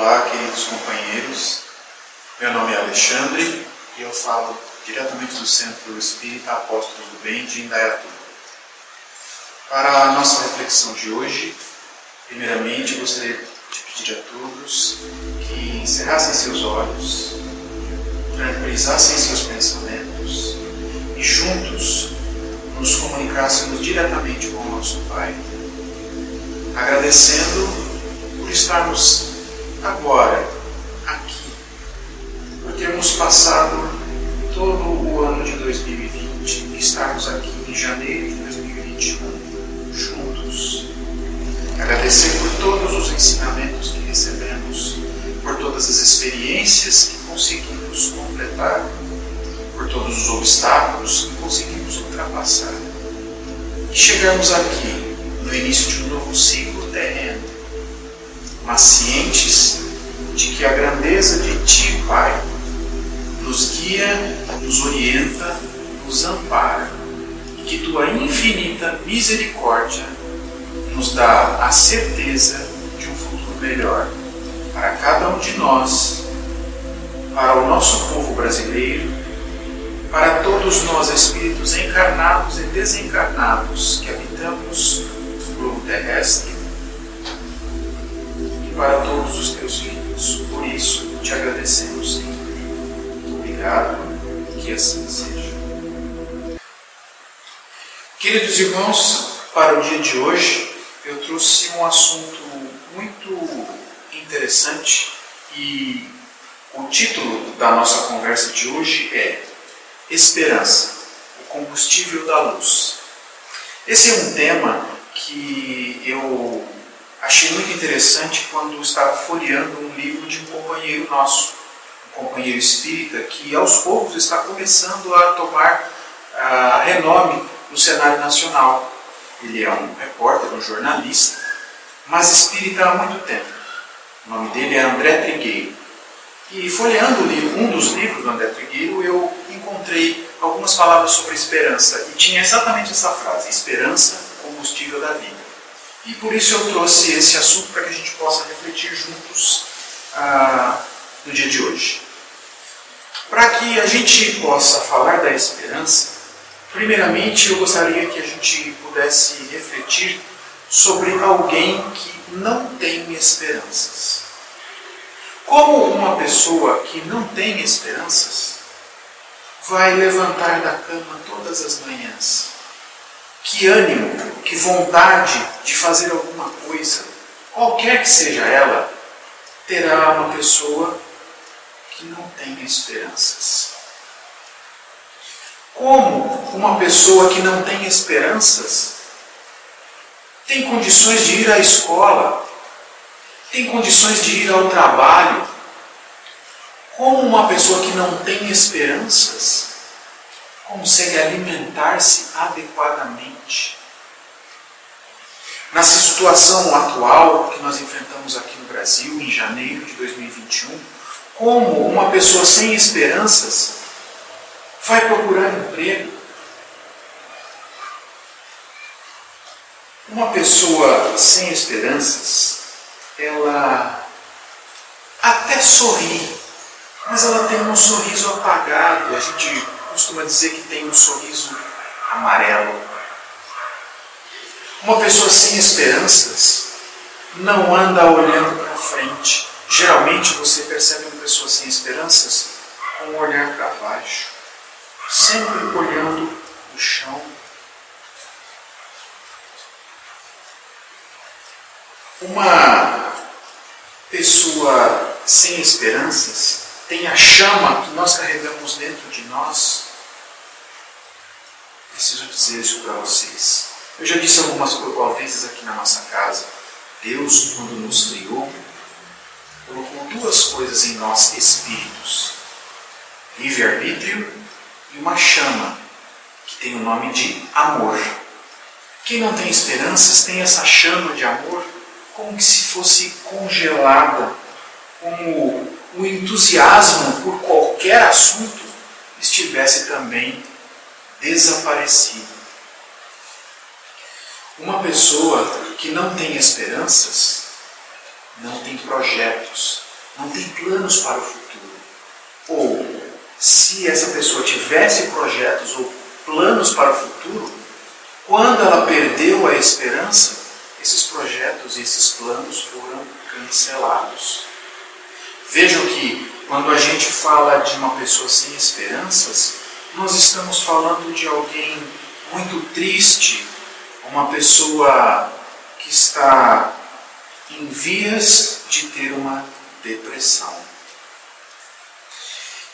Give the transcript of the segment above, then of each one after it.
Olá, queridos companheiros. Meu nome é Alexandre e eu falo diretamente do Centro Espírita Apóstolos do Bem de Indaiatuba. Para a nossa reflexão de hoje, primeiramente gostaria de pedir a todos que encerrassem seus olhos, tranquilizassem seus pensamentos e juntos nos comunicássemos diretamente com o nosso Pai, agradecendo por estarmos agora aqui, por termos passado todo o ano de 2020 e estarmos aqui em janeiro de 2021 juntos. Agradecer por todos os ensinamentos que recebemos, por todas as experiências que conseguimos completar, por todos os obstáculos que conseguimos ultrapassar. E chegamos aqui no início de um novo ciclo terreno, mas cientes de que a grandeza de Ti, Pai, nos guia, nos orienta, nos ampara e que Tua infinita misericórdia nos dá a certeza de um futuro melhor para cada um de nós, para o nosso povo brasileiro, para todos nós, espíritos encarnados e desencarnados que habitamos o globo terrestre para todos os teus filhos. Por isso, te agradecemos, Senhor. Obrigado, que assim seja. Queridos irmãos, para o dia de hoje, eu trouxe um assunto muito interessante e o título da nossa conversa de hoje é Esperança, o combustível da luz. Esse é um tema que eu achei muito interessante quando estava folheando um livro de um companheiro nosso, um companheiro espírita, que aos poucos está começando a tomar uh, renome no cenário nacional. Ele é um repórter, um jornalista, mas espírita há muito tempo. O nome dele é André Trigueiro. E folheando um dos livros do André Trigueiro, eu encontrei algumas palavras sobre esperança. E tinha exatamente essa frase: esperança, combustível da vida. E por isso eu trouxe esse assunto para que a gente possa refletir juntos ah, no dia de hoje. Para que a gente possa falar da esperança, primeiramente eu gostaria que a gente pudesse refletir sobre alguém que não tem esperanças. Como uma pessoa que não tem esperanças vai levantar da cama todas as manhãs? Que ânimo, que vontade de fazer alguma coisa, qualquer que seja ela, terá uma pessoa que não tem esperanças? Como uma pessoa que não tem esperanças tem condições de ir à escola, tem condições de ir ao trabalho. Como uma pessoa que não tem esperanças consegue alimentar-se adequadamente? Nessa situação atual que nós enfrentamos aqui no Brasil, em janeiro de 2021, como uma pessoa sem esperanças vai procurar emprego? Uma pessoa sem esperanças ela até sorri, mas ela tem um sorriso apagado. A gente costuma dizer que tem um sorriso amarelo. Uma pessoa sem esperanças não anda olhando para frente. Geralmente você percebe uma pessoa sem esperanças com um olhar para baixo, sempre olhando o chão. Uma pessoa sem esperanças tem a chama que nós carregamos dentro de nós. Preciso dizer isso para vocês. Eu já disse algumas vezes aqui na nossa casa. Deus, quando nos criou, colocou duas coisas em nós, espíritos: livre-arbítrio e uma chama, que tem o nome de amor. Quem não tem esperanças tem essa chama de amor como que se fosse congelada, como o entusiasmo por qualquer assunto estivesse também desaparecido. Uma pessoa que não tem esperanças não tem projetos, não tem planos para o futuro. Ou, se essa pessoa tivesse projetos ou planos para o futuro, quando ela perdeu a esperança, esses projetos e esses planos foram cancelados. Vejam que quando a gente fala de uma pessoa sem esperanças, nós estamos falando de alguém muito triste, uma pessoa que está em vias de ter uma depressão.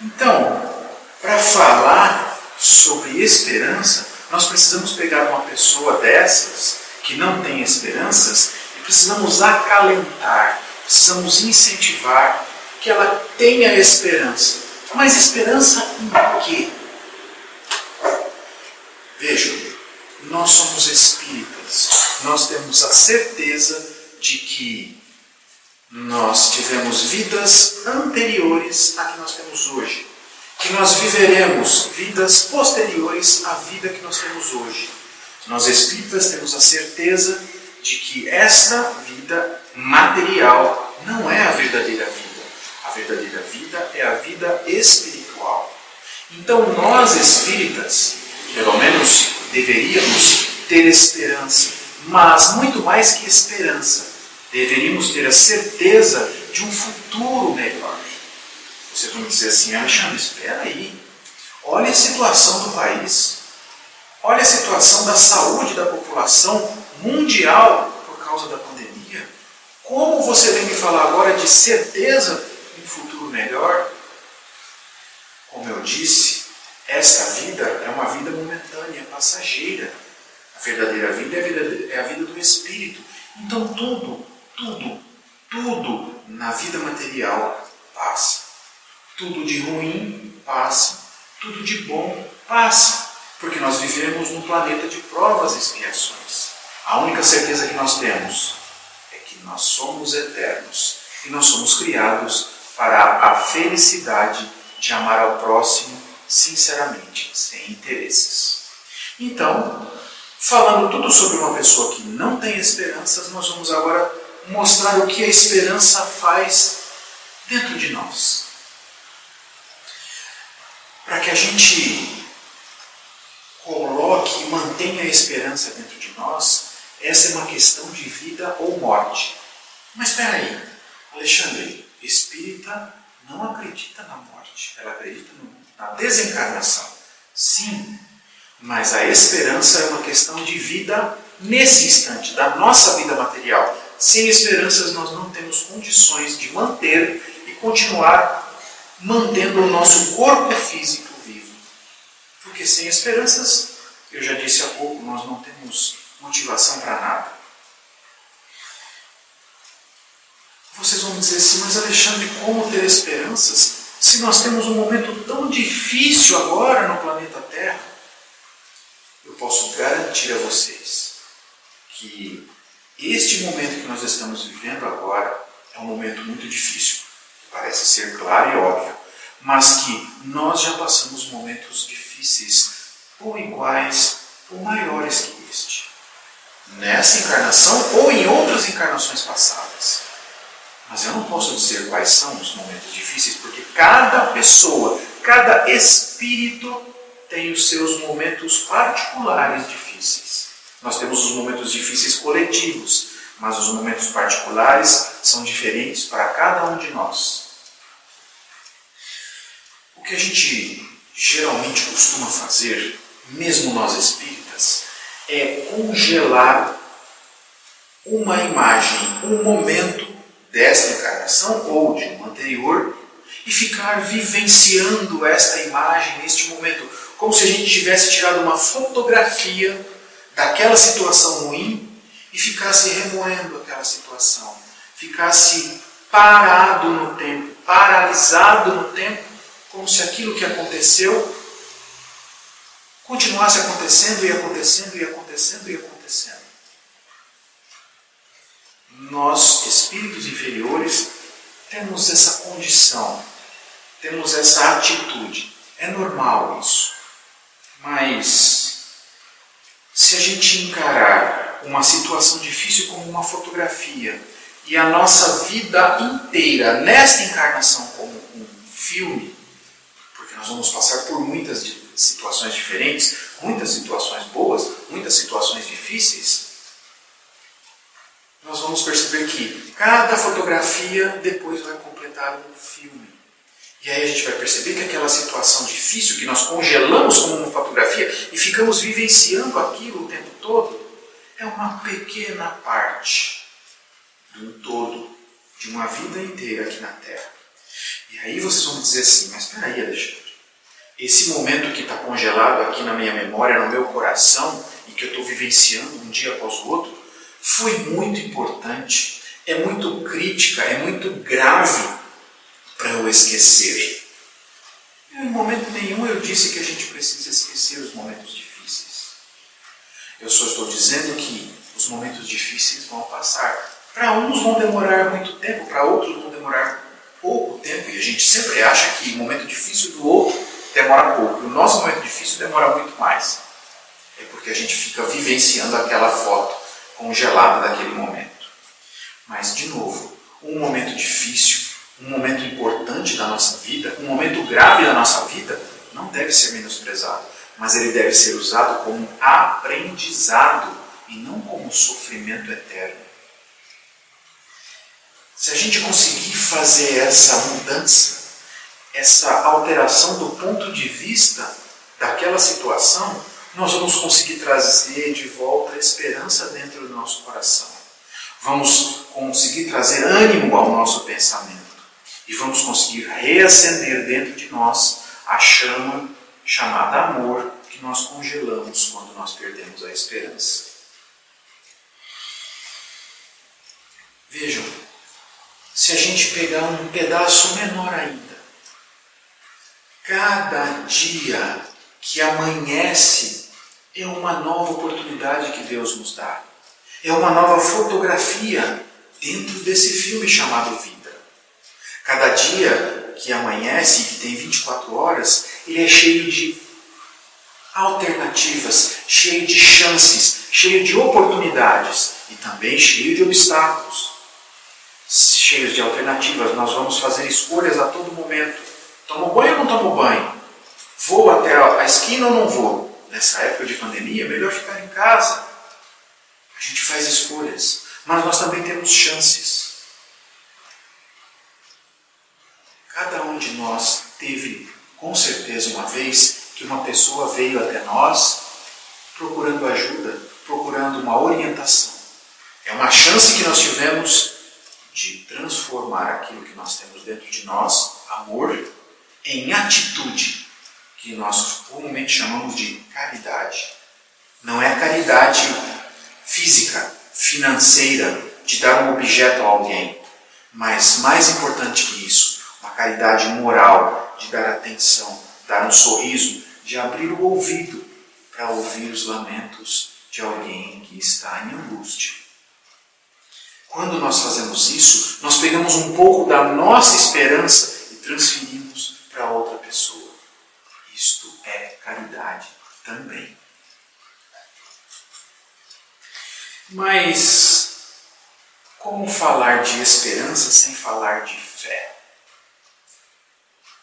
Então, para falar sobre esperança, nós precisamos pegar uma pessoa dessas que não tem esperanças e precisamos acalentar, precisamos incentivar que ela tenha esperança. Mas esperança em quê? Vejam, nós somos espíritas, nós temos a certeza de que nós tivemos vidas anteriores à que nós temos hoje, que nós viveremos vidas posteriores à vida que nós temos hoje. Nós espíritas temos a certeza de que esta vida material não é a verdadeira vida. A verdadeira vida é a vida espiritual. Então nós espíritas, pelo menos deveríamos ter esperança, mas muito mais que esperança, deveríamos ter a certeza de um futuro melhor. Você vai me dizer assim, Alexandre, espera aí. Olha a situação do país. Olha a situação da saúde da população mundial por causa da pandemia. Como você vem me falar agora de certeza de um futuro melhor? Como eu disse, esta vida é uma vida momentânea, passageira. A verdadeira vida é a vida, é a vida do Espírito. Então tudo, tudo, tudo na vida material passa. Tudo de ruim passa. Tudo de bom passa. Porque nós vivemos num planeta de provas e expiações. A única certeza que nós temos é que nós somos eternos e nós somos criados para a felicidade de amar ao próximo sinceramente, sem interesses. Então, falando tudo sobre uma pessoa que não tem esperanças, nós vamos agora mostrar o que a esperança faz dentro de nós. Para que a gente coloque e mantenha a esperança dentro de nós, essa é uma questão de vida ou morte. Mas espera aí, Alexandre, espírita não acredita na morte, ela acredita na desencarnação. Sim, mas a esperança é uma questão de vida nesse instante, da nossa vida material. Sem esperanças, nós não temos condições de manter e continuar mantendo o nosso corpo físico vivo. Porque sem esperanças, eu já disse há pouco, nós não temos motivação para nada. Vocês vão dizer assim, mas Alexandre, como ter esperanças se nós temos um momento tão difícil agora no planeta Terra, eu posso garantir a vocês que este momento que nós estamos vivendo agora é um momento muito difícil. Parece ser claro e óbvio, mas que nós já passamos momentos difíceis ou iguais ou maiores que este. Nessa encarnação ou em outras encarnações passadas. Mas eu não posso dizer quais são os momentos difíceis, porque cada pessoa, cada espírito tem os seus momentos particulares difíceis. Nós temos os momentos difíceis coletivos, mas os momentos particulares são diferentes para cada um de nós. O que a gente geralmente costuma fazer, mesmo nós espíritas, é congelar uma imagem, um momento desta encarnação ou de uma anterior e ficar vivenciando esta imagem neste momento, como se a gente tivesse tirado uma fotografia daquela situação ruim e ficasse remoendo aquela situação, ficasse parado no tempo, paralisado no tempo, como se aquilo que aconteceu continuasse acontecendo e acontecendo e acontecendo e acontecendo nós, espíritos inferiores, temos essa condição, temos essa atitude. É normal isso. Mas se a gente encarar uma situação difícil como uma fotografia e a nossa vida inteira nesta encarnação como um filme, porque nós vamos passar por muitas situações diferentes, muitas situações boas, muitas situações difíceis, nós vamos perceber que cada fotografia depois vai completar um filme. E aí a gente vai perceber que aquela situação difícil que nós congelamos como uma fotografia e ficamos vivenciando aquilo o tempo todo, é uma pequena parte do todo de uma vida inteira aqui na Terra. E aí vocês vão dizer assim, mas peraí, Alexandre, esse momento que está congelado aqui na minha memória, no meu coração, e que eu estou vivenciando um dia após o outro, foi muito importante, é muito crítica, é muito grave para eu esquecer. Em momento nenhum eu disse que a gente precisa esquecer os momentos difíceis. Eu só estou dizendo que os momentos difíceis vão passar. Para uns vão demorar muito tempo, para outros vão demorar pouco tempo, e a gente sempre acha que o momento difícil do outro demora pouco. O nosso momento difícil demora muito mais. É porque a gente fica vivenciando aquela foto congelada daquele momento. Mas, de novo, um momento difícil, um momento importante da nossa vida, um momento grave da nossa vida, não deve ser menosprezado, mas ele deve ser usado como aprendizado e não como sofrimento eterno. Se a gente conseguir fazer essa mudança, essa alteração do ponto de vista daquela situação, nós vamos conseguir trazer de volta a esperança dentro do nosso coração. Vamos conseguir trazer ânimo ao nosso pensamento. E vamos conseguir reacender dentro de nós a chama chamada amor que nós congelamos quando nós perdemos a esperança. Vejam, se a gente pegar um pedaço menor ainda, cada dia que amanhece é uma nova oportunidade que Deus nos dá. É uma nova fotografia dentro desse filme chamado vida. Cada dia que amanhece que tem 24 horas, ele é cheio de alternativas, cheio de chances, cheio de oportunidades e também cheio de obstáculos cheios de alternativas. Nós vamos fazer escolhas a todo momento. Tomo banho ou não tomo banho? Vou até a esquina ou não vou? Nessa época de pandemia, é melhor ficar em casa. A gente faz escolhas, mas nós também temos chances. Cada um de nós teve, com certeza, uma vez que uma pessoa veio até nós procurando ajuda, procurando uma orientação. É uma chance que nós tivemos de transformar aquilo que nós temos dentro de nós, amor, em atitude, que nós comumente chamamos de caridade. Não é caridade física, financeira, de dar um objeto a alguém, mas mais importante que isso, uma caridade moral, de dar atenção, dar um sorriso, de abrir o ouvido para ouvir os lamentos de alguém que está em angústia. Quando nós fazemos isso, nós pegamos um pouco da nossa esperança e transferimos para outra pessoa. Isto é caridade também. Mas como falar de esperança sem falar de fé?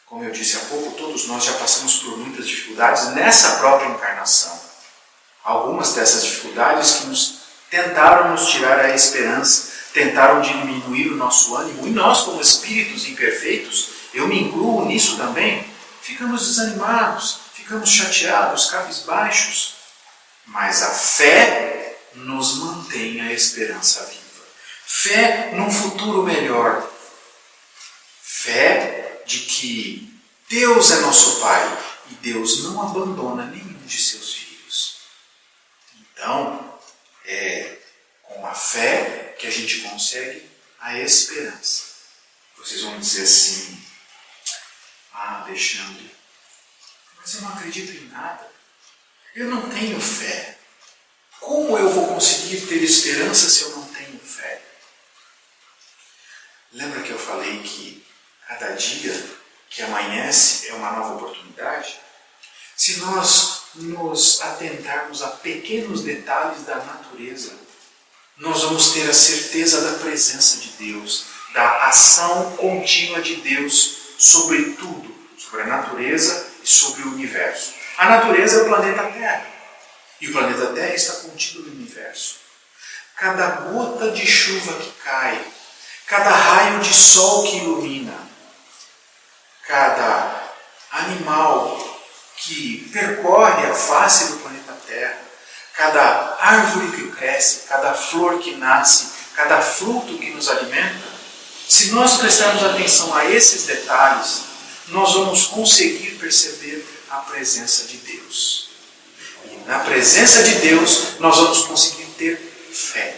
Como eu disse há pouco, todos nós já passamos por muitas dificuldades nessa própria encarnação. Algumas dessas dificuldades que nos tentaram nos tirar a esperança, tentaram diminuir o nosso ânimo, e nós, como espíritos imperfeitos, eu me incluo nisso também, ficamos desanimados, ficamos chateados, cabisbaixos. Mas a fé nos mantém a esperança viva. Fé num futuro melhor. Fé de que Deus é nosso Pai e Deus não abandona nenhum de seus filhos. Então, é com a fé que a gente consegue a esperança. Vocês vão dizer assim: Ah, Alexandre, mas eu não acredito em nada. Eu não tenho fé. Como eu vou conseguir ter esperança se eu não tenho fé? Lembra que eu falei que cada dia que amanhece é uma nova oportunidade? Se nós nos atentarmos a pequenos detalhes da natureza, nós vamos ter a certeza da presença de Deus, da ação contínua de Deus sobre tudo, sobre a natureza e sobre o universo. A natureza é o planeta Terra. E o planeta Terra está contido no universo. Cada gota de chuva que cai, cada raio de sol que ilumina, cada animal que percorre a face do planeta Terra, cada árvore que cresce, cada flor que nasce, cada fruto que nos alimenta, se nós prestarmos atenção a esses detalhes, nós vamos conseguir perceber a presença de Deus. E na presença de Deus, nós vamos conseguir ter fé.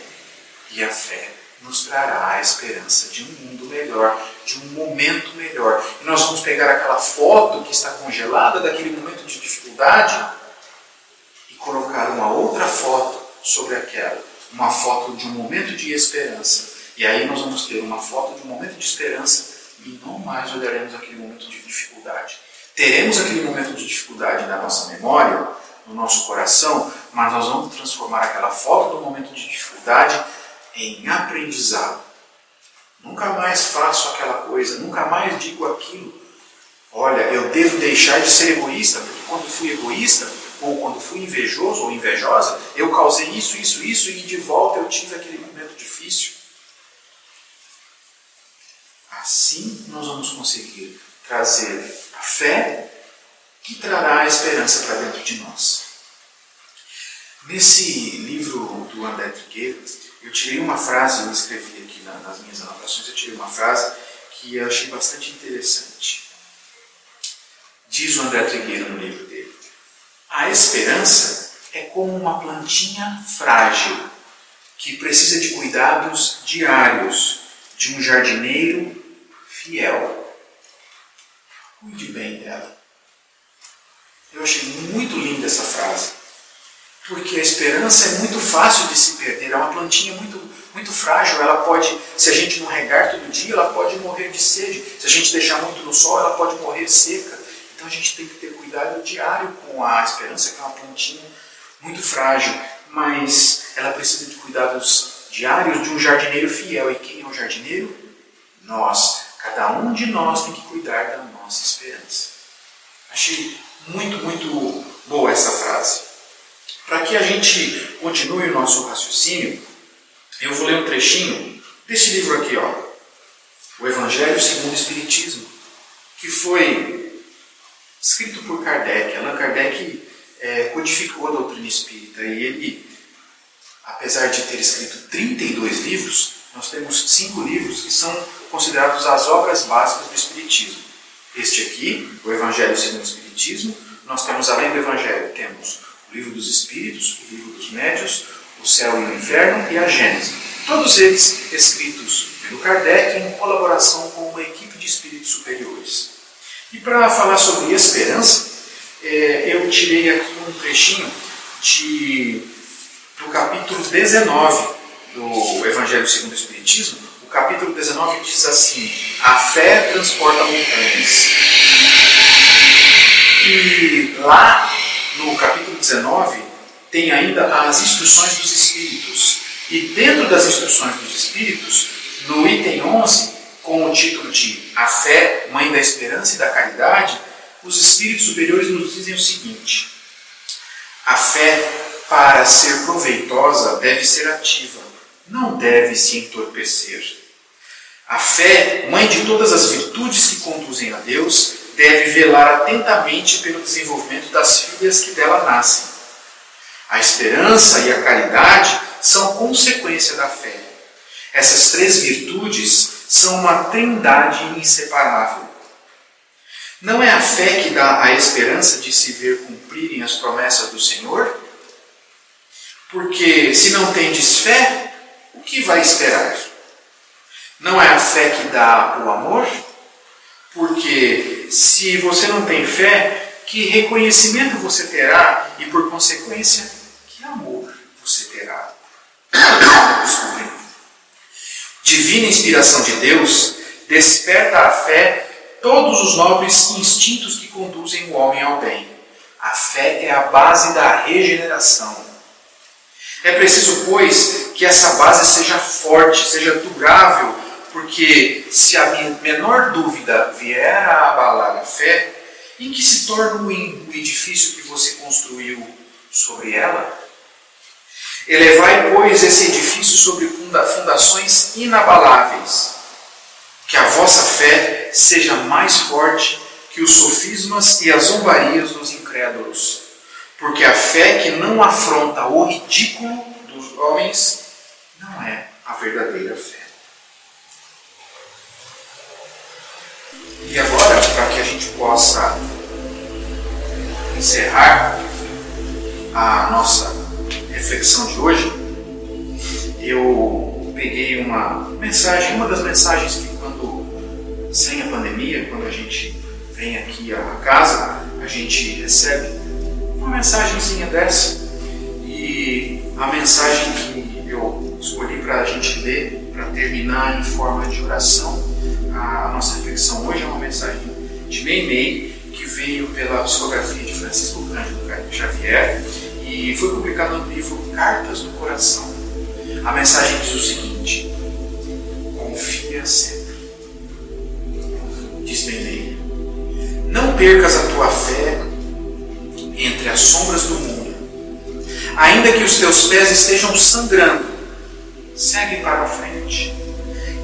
E a fé nos trará a esperança de um mundo melhor, de um momento melhor. E nós vamos pegar aquela foto que está congelada daquele momento de dificuldade e colocar uma outra foto sobre aquela, uma foto de um momento de esperança. E aí nós vamos ter uma foto de um momento de esperança e não mais olharemos aquele momento de dificuldade. Teremos aquele momento de dificuldade na nossa memória, no nosso coração, mas nós vamos transformar aquela foto do momento de dificuldade em aprendizado. Nunca mais faço aquela coisa, nunca mais digo aquilo. Olha, eu devo deixar de ser egoísta, porque quando fui egoísta, ou quando fui invejoso ou invejosa, eu causei isso, isso, isso, e de volta eu tive aquele momento difícil. Assim nós vamos conseguir trazer a fé que trará a esperança para dentro de nós. Nesse livro do André Trigueiro, eu tirei uma frase, eu escrevi aqui nas minhas anotações, eu tirei uma frase que eu achei bastante interessante. Diz o André Trigueiro no livro dele: A esperança é como uma plantinha frágil que precisa de cuidados diários de um jardineiro fiel. Cuide bem dela. Eu achei muito linda essa frase. Porque a esperança é muito fácil de se perder, é uma plantinha muito, muito frágil. Ela pode, se a gente não regar todo dia, ela pode morrer de sede. Se a gente deixar muito no sol, ela pode morrer seca. Então a gente tem que ter cuidado diário com a esperança, que é uma plantinha muito frágil, mas ela precisa de cuidados diários de um jardineiro fiel. E quem é o jardineiro? Nós. Cada um de nós tem que cuidar da nossa esperança. Achei muito, muito boa essa frase. Para que a gente continue o nosso raciocínio, eu vou ler um trechinho desse livro aqui, ó, O Evangelho segundo o Espiritismo, que foi escrito por Kardec. Allan Kardec é, codificou a doutrina espírita e ele, apesar de ter escrito 32 livros, nós temos cinco livros que são considerados as obras básicas do Espiritismo. Este aqui, o Evangelho segundo o Espiritismo, nós temos, além do Evangelho, temos o Livro dos Espíritos, o Livro dos Médios, o Céu e o Inferno e a Gênese. Todos eles escritos pelo Kardec em colaboração com uma equipe de espíritos superiores. E para falar sobre esperança, é, eu tirei aqui um trechinho de, do capítulo 19 do Evangelho segundo o Espiritismo, capítulo 19 diz assim: A fé transporta montanhas. E lá no capítulo 19 tem ainda as instruções dos Espíritos. E dentro das instruções dos Espíritos, no item 11, com o título de A Fé, Mãe da Esperança e da Caridade, os Espíritos superiores nos dizem o seguinte: A fé, para ser proveitosa, deve ser ativa não deve se entorpecer. A fé, mãe de todas as virtudes que conduzem a Deus, deve velar atentamente pelo desenvolvimento das filhas que dela nascem. A esperança e a caridade são consequência da fé. Essas três virtudes são uma trindade inseparável. Não é a fé que dá a esperança de se ver cumprirem as promessas do Senhor? Porque se não tendes fé, o que vai esperar? Não é a fé que dá o amor? Porque se você não tem fé, que reconhecimento você terá e, por consequência, que amor você terá? Divina inspiração de Deus desperta a fé todos os nobres instintos que conduzem o homem ao bem. A fé é a base da regeneração. É preciso, pois, que essa base seja forte, seja durável, porque se a menor dúvida vier a abalar a fé, em que se torna o edifício que você construiu sobre ela? Elevai, pois, esse edifício sobre fundações inabaláveis, que a vossa fé seja mais forte que os sofismas e as zombarias dos incrédulos, porque a fé que não afronta o ridículo dos homens não é a verdadeira fé. E agora, para que a gente possa encerrar a nossa reflexão de hoje, eu peguei uma mensagem, uma das mensagens que quando, sem a pandemia, quando a gente vem aqui à casa, a gente recebe uma mensagenzinha dessa. E a mensagem que eu escolhi para a gente ler, para terminar em forma de oração, a nossa reflexão hoje é uma mensagem de Meimei, que veio pela psicografia de Francisco Cândido Xavier e foi publicado no livro Cartas do Coração. A mensagem diz o seguinte: confia sempre. Diz Meimei, não percas a tua fé entre as sombras do mundo. Ainda que os teus pés estejam sangrando, segue para a frente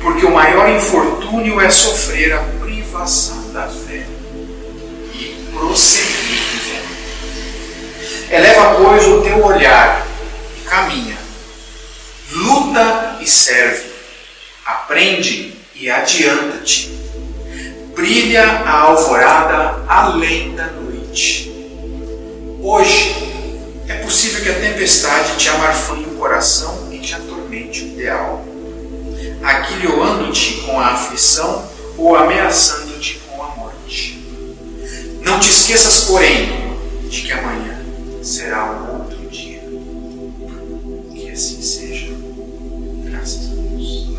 porque o maior infortúnio é sofrer a privação da fé e prosseguir. Eleva, pois, o teu olhar e caminha, luta e serve, aprende e adianta-te. Brilha a alvorada além da noite. Hoje é possível que a tempestade te amarfanhe o coração e te atormente o ideal aguilhoando-te com a aflição ou ameaçando-te com a morte. Não te esqueças, porém, de que amanhã será um outro dia. Que assim seja. Graças a Deus.